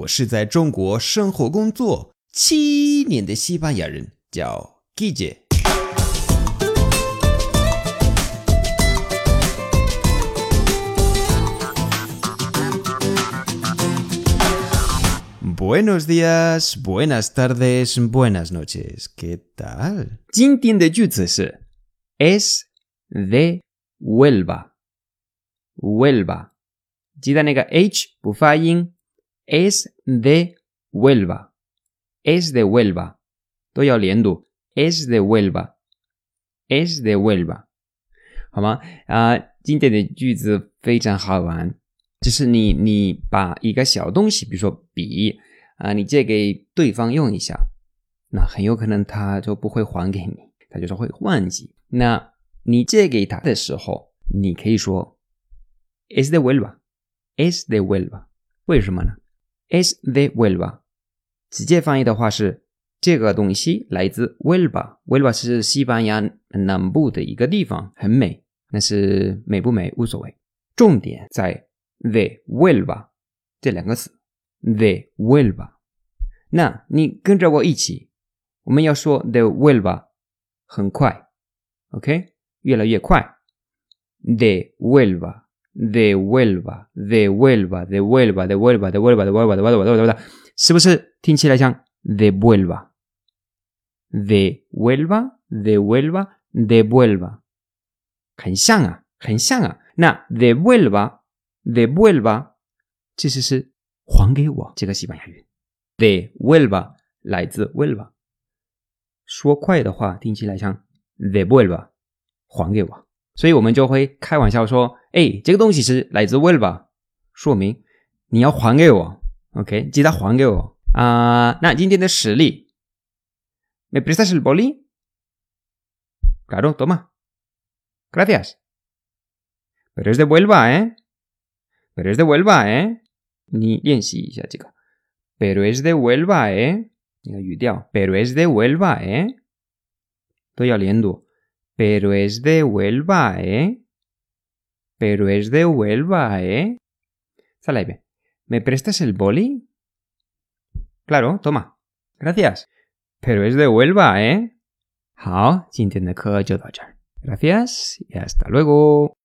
我是在中国生活工作七年的西班牙人，叫 Guille。Buenos días, buenas tardes, buenas noches. ¿Qué tal? 今天的句子是 es de Huelva。Huelva，记得那个 h 不发音 ，es de Huelva，es de Huelva. 都要连读，es de Huelva，es de Huelva，好吗？啊、今天的句子非常好玩，就是你你把一个小东西，比如说笔啊、你借给对方用一下，那很有可能他就不会还给你，他就是会忘记。那你借给他的时候，你可以说 es de Huelva，es de Huelva，为什么呢？？es de Huelva，直接翻译的话是这个东西来自 Huelva，Huelva 是西班牙南部的一个地方，很美，但是美不美无所谓，重点在 de Huelva 这两个词，de Huelva。那你跟着我一起，我们要说 de Huelva 很快，OK，越来越快，de Huelva。de Huelva, de Huelva, de Huelva, de Huelva, de Huelva, de Huelva, de Huelva, de Huelva，是不是听起来像 de Huelva, de Huelva, de Huelva, de Huelva，很像啊，很像啊。那 de Huelva, de Huelva，其实是还给我这个西班牙语，de Huelva 来自 Huelva，说快的话听起来像 de Huelva，还给我。 所以我们就会开玩笑说：“哎，这个东西是来自 Huelva，说明你要还给我，OK，记得还给我啊、那今天的实例，¿Me prestas el boli? Claro, toma. Gracias. Pero es de Huelva, ¿eh? Pero es de Huelva, ¿eh? 你练习一下这个。Pero es de Huelva, ¿eh? 那个语调，Pero es de Huelva, ¿eh? 都要连读。Pero es de Huelva, ¿eh? Pero es de Huelva, ¿eh? Sale bien. ¿Me prestas el boli? Claro, toma. Gracias. Pero es de Huelva, ¿eh? 好，今天的课就到这儿。Gracias y hasta luego.